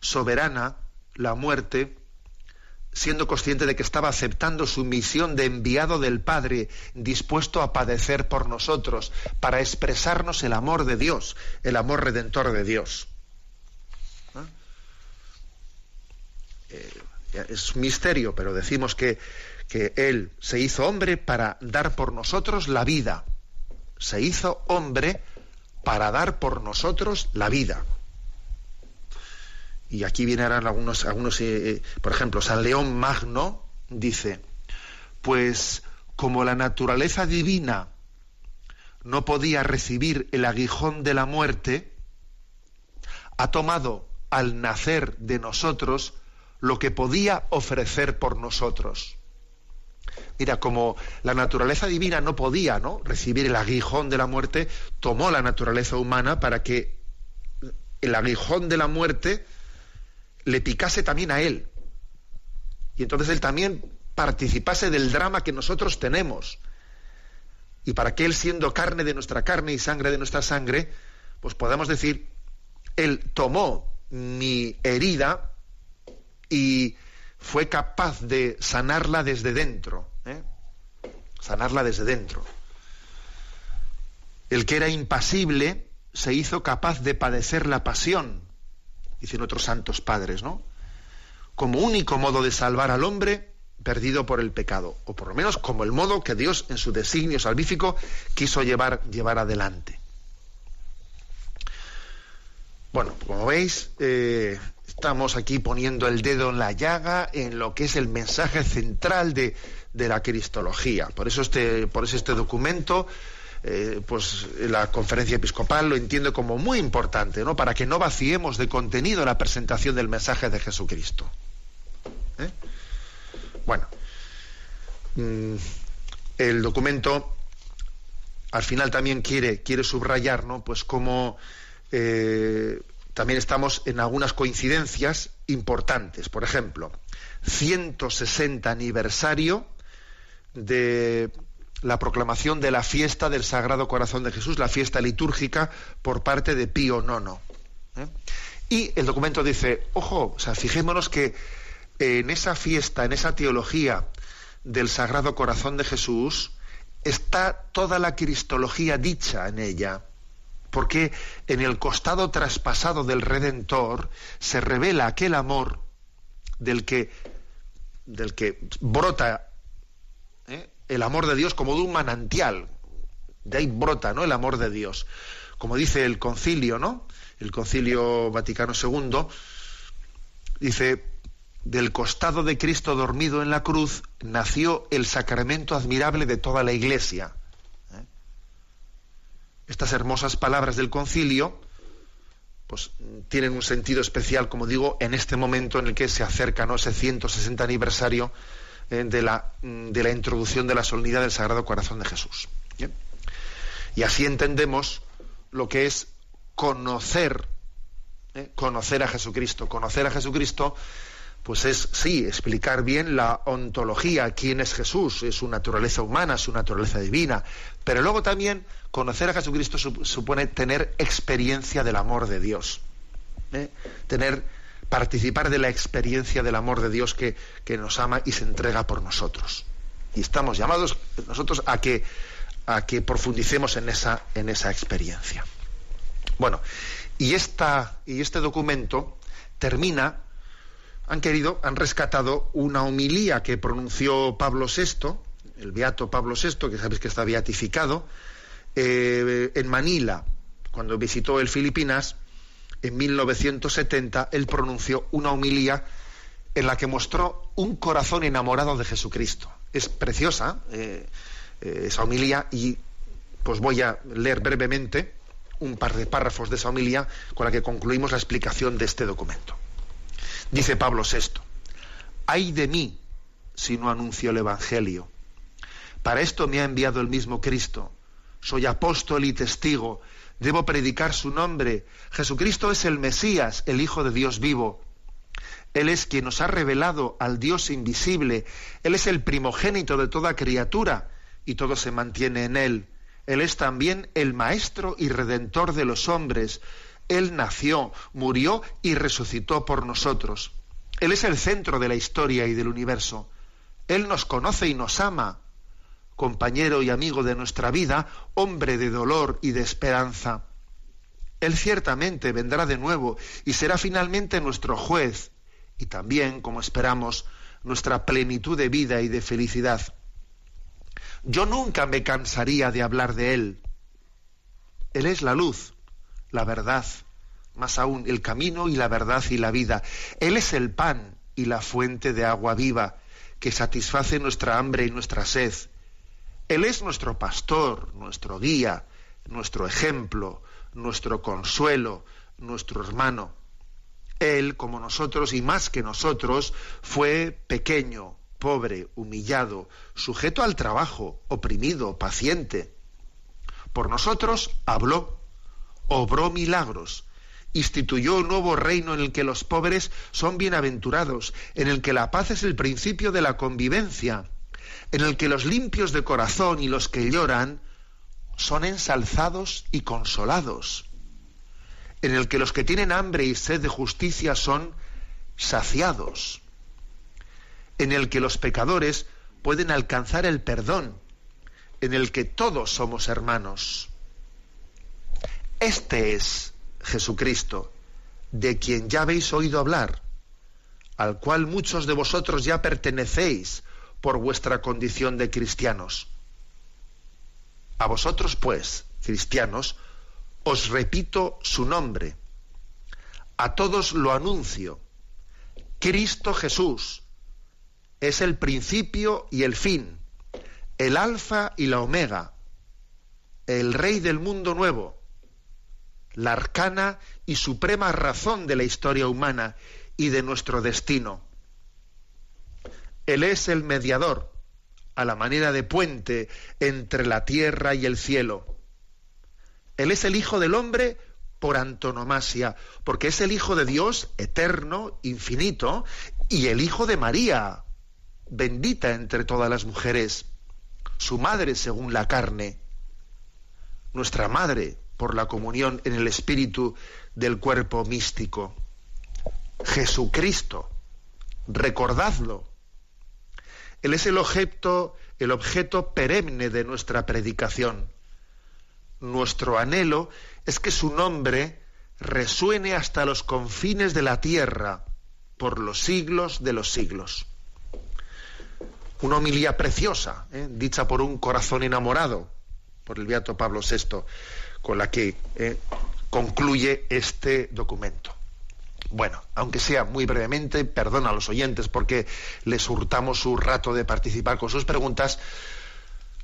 soberana la muerte siendo consciente de que estaba aceptando su misión de enviado del Padre, dispuesto a padecer por nosotros, para expresarnos el amor de Dios, el amor redentor de Dios. Eh, es misterio, pero decimos que, que Él se hizo hombre para dar por nosotros la vida. Se hizo hombre para dar por nosotros la vida y aquí vienen algunos, algunos eh, eh, por ejemplo, San León Magno dice, pues como la naturaleza divina no podía recibir el aguijón de la muerte, ha tomado al nacer de nosotros lo que podía ofrecer por nosotros. Mira, como la naturaleza divina no podía ¿no? recibir el aguijón de la muerte, tomó la naturaleza humana para que el aguijón de la muerte le picase también a él. Y entonces él también participase del drama que nosotros tenemos. Y para que él, siendo carne de nuestra carne y sangre de nuestra sangre, pues podamos decir, él tomó mi herida y fue capaz de sanarla desde dentro. ¿eh? Sanarla desde dentro. El que era impasible se hizo capaz de padecer la pasión, dicen otros santos padres, ¿no? Como único modo de salvar al hombre perdido por el pecado, o por lo menos como el modo que Dios en su designio salvífico quiso llevar, llevar adelante. Bueno, como veis, eh, estamos aquí poniendo el dedo en la llaga en lo que es el mensaje central de, de la cristología. Por eso este, por eso este documento eh, pues la conferencia episcopal lo entiende como muy importante, ¿no? Para que no vaciemos de contenido la presentación del mensaje de Jesucristo. ¿Eh? Bueno, mm, el documento al final también quiere, quiere subrayar, ¿no? Pues como eh, también estamos en algunas coincidencias importantes. Por ejemplo, 160 aniversario de la proclamación de la fiesta del Sagrado Corazón de Jesús, la fiesta litúrgica por parte de Pío IX. ¿eh? Y el documento dice, ojo, o sea, fijémonos que en esa fiesta, en esa teología del Sagrado Corazón de Jesús, está toda la cristología dicha en ella, porque en el costado traspasado del Redentor se revela aquel amor del que, del que brota. El amor de Dios como de un manantial. De ahí brota, ¿no? El amor de Dios. Como dice el concilio, ¿no? El concilio Vaticano II dice, del costado de Cristo dormido en la cruz nació el sacramento admirable de toda la Iglesia. ¿eh? Estas hermosas palabras del concilio pues tienen un sentido especial, como digo, en este momento en el que se acerca ¿no? ese 160 aniversario eh, de, la, mm, de, la, introducción de la solemnidad del Sagrado Corazón de Jesús. Y así entendemos lo que es conocer, ¿eh? conocer a Jesucristo. Conocer a Jesucristo, pues es, sí, explicar bien la ontología, quién es Jesús, es su naturaleza humana, su naturaleza divina, pero luego también conocer a Jesucristo supone tener experiencia del amor de Dios, ¿eh? tener participar de la experiencia del amor de Dios que, nos ama y se entrega por nosotros. Y estamos llamados nosotros a que, a que profundicemos en esa, en esa experiencia. Bueno, y, esta, y este documento termina, han querido, han rescatado una homilía que pronunció Pablo VI, el beato Pablo VI, que sabéis que está beatificado, eh, en Manila, cuando visitó el Filipinas, en 1970, él pronunció una homilía en la que mostró un corazón enamorado de Jesucristo. Es preciosa eh, eh, esa homilía y pues voy a leer brevemente un par de párrafos de esa homilía con la que concluimos la explicación de este documento. Dice Pablo VI, ay de mí si no anuncio el Evangelio. Para esto me ha enviado el mismo Cristo. Soy apóstol y testigo Debo predicar su nombre. Jesucristo es el Mesías, el Hijo de Dios vivo. Él es quien nos ha revelado al Dios invisible. Él es el primogénito de toda criatura y todo se mantiene en Él. Él es también el Maestro y Redentor de los hombres. Él nació, murió y resucitó por nosotros. Él es el centro de la historia y del universo. Él nos conoce y nos ama compañero y amigo de nuestra vida, hombre de dolor y de esperanza. Él ciertamente vendrá de nuevo y será finalmente nuestro juez y también, como esperamos, nuestra plenitud de vida y de felicidad. Yo nunca me cansaría de hablar de Él. Él es la luz, la verdad, más aún el camino y la verdad y la vida. Él es el pan y la fuente de agua viva que satisface nuestra hambre y nuestra sed. Él es nuestro pastor, nuestro guía, nuestro ejemplo, nuestro consuelo, nuestro hermano. Él, como nosotros y más que nosotros, fue pequeño, pobre, humillado, sujeto al trabajo, oprimido, paciente. Por nosotros habló, obró milagros, instituyó un nuevo reino en el que los pobres son bienaventurados, en el que la paz es el principio de la convivencia, en el que los limpios de corazón y los que lloran son ensalzados y consolados. en el que los que tienen hambre y sed de justicia son saciados, en el que los pecadores pueden alcanzar el perdón, en el que todos somos hermanos. Este es Jesucristo, de quien ya habéis oído hablar, al cual muchos de vosotros ya pertenecéis por vuestra condición de cristianos. A vosotros, pues, cristianos, os repito su nombre. A todos lo anuncio. Cristo Jesús es el principio y el fin, el alfa y la omega, el rey del mundo nuevo, la arcana y suprema razón de la historia humana y de nuestro destino. Él es el mediador, a la manera de puente entre la tierra y el cielo. Él es el Hijo del Hombre por antonomasia, porque es el Hijo de Dios eterno, infinito, y el Hijo de María, bendita entre todas las mujeres, su madre según la carne, nuestra madre por la comunión en el espíritu del cuerpo místico. Jesucristo, recordadlo. Él es el objeto, el objeto perenne de nuestra predicación nuestro anhelo es que su nombre resuene hasta los confines de la tierra por los siglos de los siglos. Una homilía preciosa, ¿eh? dicha por un corazón enamorado, por el Beato Pablo VI, con la que ¿eh? concluye este documento. Bueno, aunque sea muy brevemente, perdona a los oyentes porque les hurtamos su rato de participar con sus preguntas,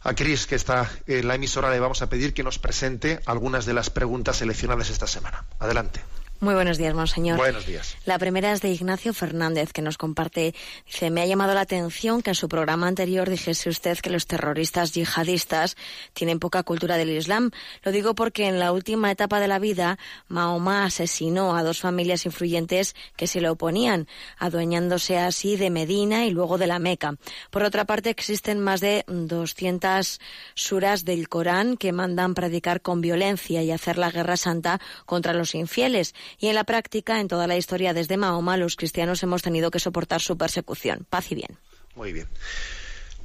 a Cris, que está en la emisora, le vamos a pedir que nos presente algunas de las preguntas seleccionadas esta semana. Adelante. Muy buenos días, monseñor. Buenos días. La primera es de Ignacio Fernández, que nos comparte, dice, me ha llamado la atención que en su programa anterior dijese usted que los terroristas yihadistas tienen poca cultura del Islam. Lo digo porque en la última etapa de la vida, Mahoma asesinó a dos familias influyentes que se le oponían, adueñándose así de Medina y luego de la Meca. Por otra parte, existen más de 200 suras del Corán que mandan predicar con violencia y hacer la guerra santa contra los infieles y en la práctica, en toda la historia desde Mahoma, los cristianos hemos tenido que soportar su persecución. Paz y bien. Muy bien.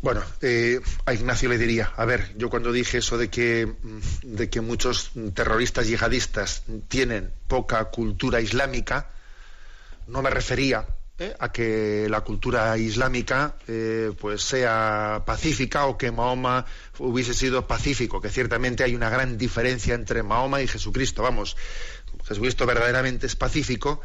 Bueno, eh, a Ignacio le diría, a ver, yo cuando dije eso de que, mm, de que muchos terroristas yihadistas tienen poca cultura islámica, no me refería eh, a que la cultura islámica eh, pues sea pacífica o que Mahoma hubiese sido pacífico, que ciertamente hay una gran diferencia entre Mahoma y Jesucristo. Vamos, Jesucristo verdaderamente es pacífico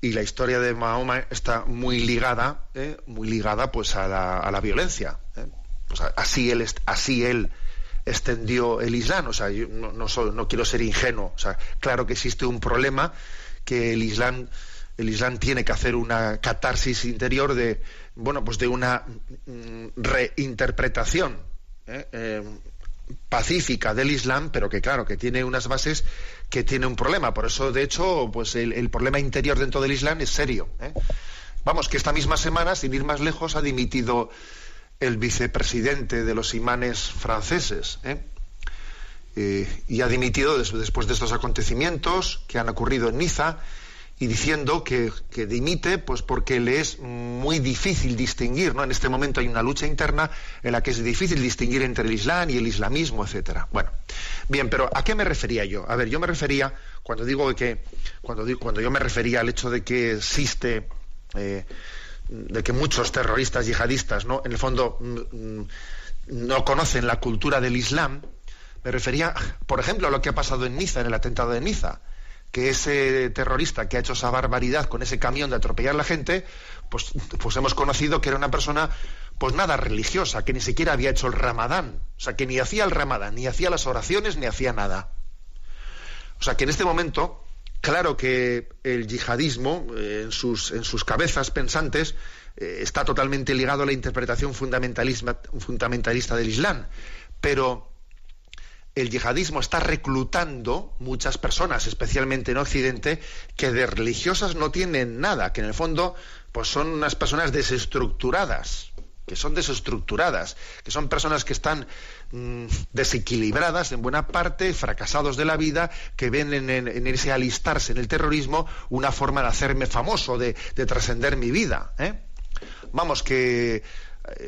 y la historia de Mahoma está muy ligada, ¿eh? muy ligada pues a la, violencia. ¿eh? Pues así él, extendió el Islam. O sea, yo no, no, no, quiero ser ingenuo. O sea, claro que existe un problema que el Islam, el Islam tiene que hacer una catarsis interior de, bueno, pues de una mm, reinterpretación. ¿eh? Pacífica del Islam, pero que claro, que tiene unas bases que tiene un problema. Por eso, de hecho, pues el, problema interior dentro del Islam es serio. ¿eh? Vamos, que esta misma semana, sin ir más lejos, ha dimitido el vicepresidente de los imanes franceses. ¿eh? Eh, y ha dimitido después de estos acontecimientos que han ocurrido en Niza y diciendo que, dimite pues porque le es muy difícil distinguir, ¿no? En este momento hay una lucha interna en la que es difícil distinguir entre el Islam y el islamismo, etcétera. Bueno, bien, pero ¿a qué me refería yo? A ver, yo me refería, cuando digo que, cuando, cuando yo me refería al hecho de que existe, eh, de que muchos terroristas yihadistas, ¿no? En el fondo mm, mm, no conocen la cultura del Islam, me refería, por ejemplo, a lo que ha pasado en Niza, en el atentado de Niza que ese terrorista que ha hecho esa barbaridad con ese camión de atropellar a la gente, pues, pues hemos conocido que era una persona pues nada religiosa, que ni siquiera había hecho el ramadán, o sea, que ni hacía el ramadán, ni hacía las oraciones, ni hacía nada. O sea, que en este momento, claro que el yihadismo, eh, en, sus, en sus cabezas pensantes, eh, está totalmente ligado a la interpretación fundamentalista del Islam, pero el yihadismo está reclutando muchas personas, especialmente en Occidente, que de religiosas no tienen nada, que en el fondo pues son unas personas desestructuradas, que son desestructuradas, que son personas que están mm, desequilibradas en buena parte, fracasados de la vida, que ven en, en, ese alistarse en el terrorismo una forma de hacerme famoso, de, trascender mi vida. ¿eh? Vamos, que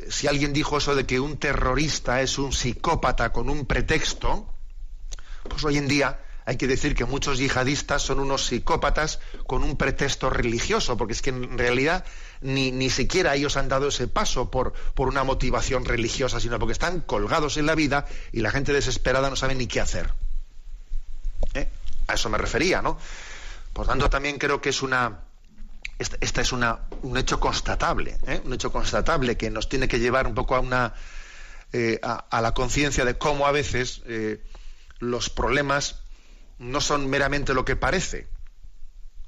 si alguien dijo eso de que un terrorista es un psicópata con un pretexto, pues hoy en día hay que decir que muchos yihadistas son unos psicópatas con un pretexto religioso, porque es que en realidad ni, ni siquiera ellos han dado ese paso por, por una motivación religiosa, sino porque están colgados en la vida y la gente desesperada no sabe ni qué hacer. ¿Eh? A eso me refería, ¿no? Por tanto, también creo que es una, este, es una, un hecho constatable, ¿eh? un hecho constatable que nos tiene que llevar un poco a una eh, a, la conciencia de cómo a veces los problemas no son meramente lo que parece.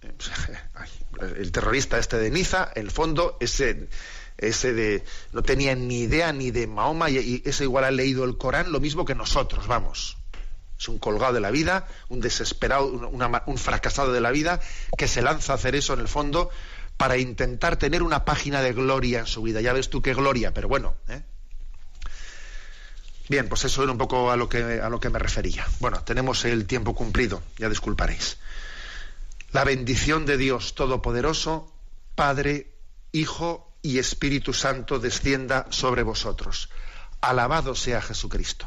El terrorista este de Niza, en el fondo, ese, ese de no tenía ni idea ni de Mahoma y, ese igual ha leído el Corán lo mismo que nosotros, vamos. Es un colgado de la vida, un desesperado, un fracasado de la vida que se lanza a hacer eso en el fondo para intentar tener una página de gloria en su vida. Ya ves tú qué gloria, pero bueno, ¿eh? Bien, pues eso era un poco a lo que, a lo que me refería. Bueno, tenemos el tiempo cumplido, ya disculparéis. La bendición de Dios Todopoderoso, Padre, Hijo y Espíritu Santo descienda sobre vosotros. Alabado sea Jesucristo.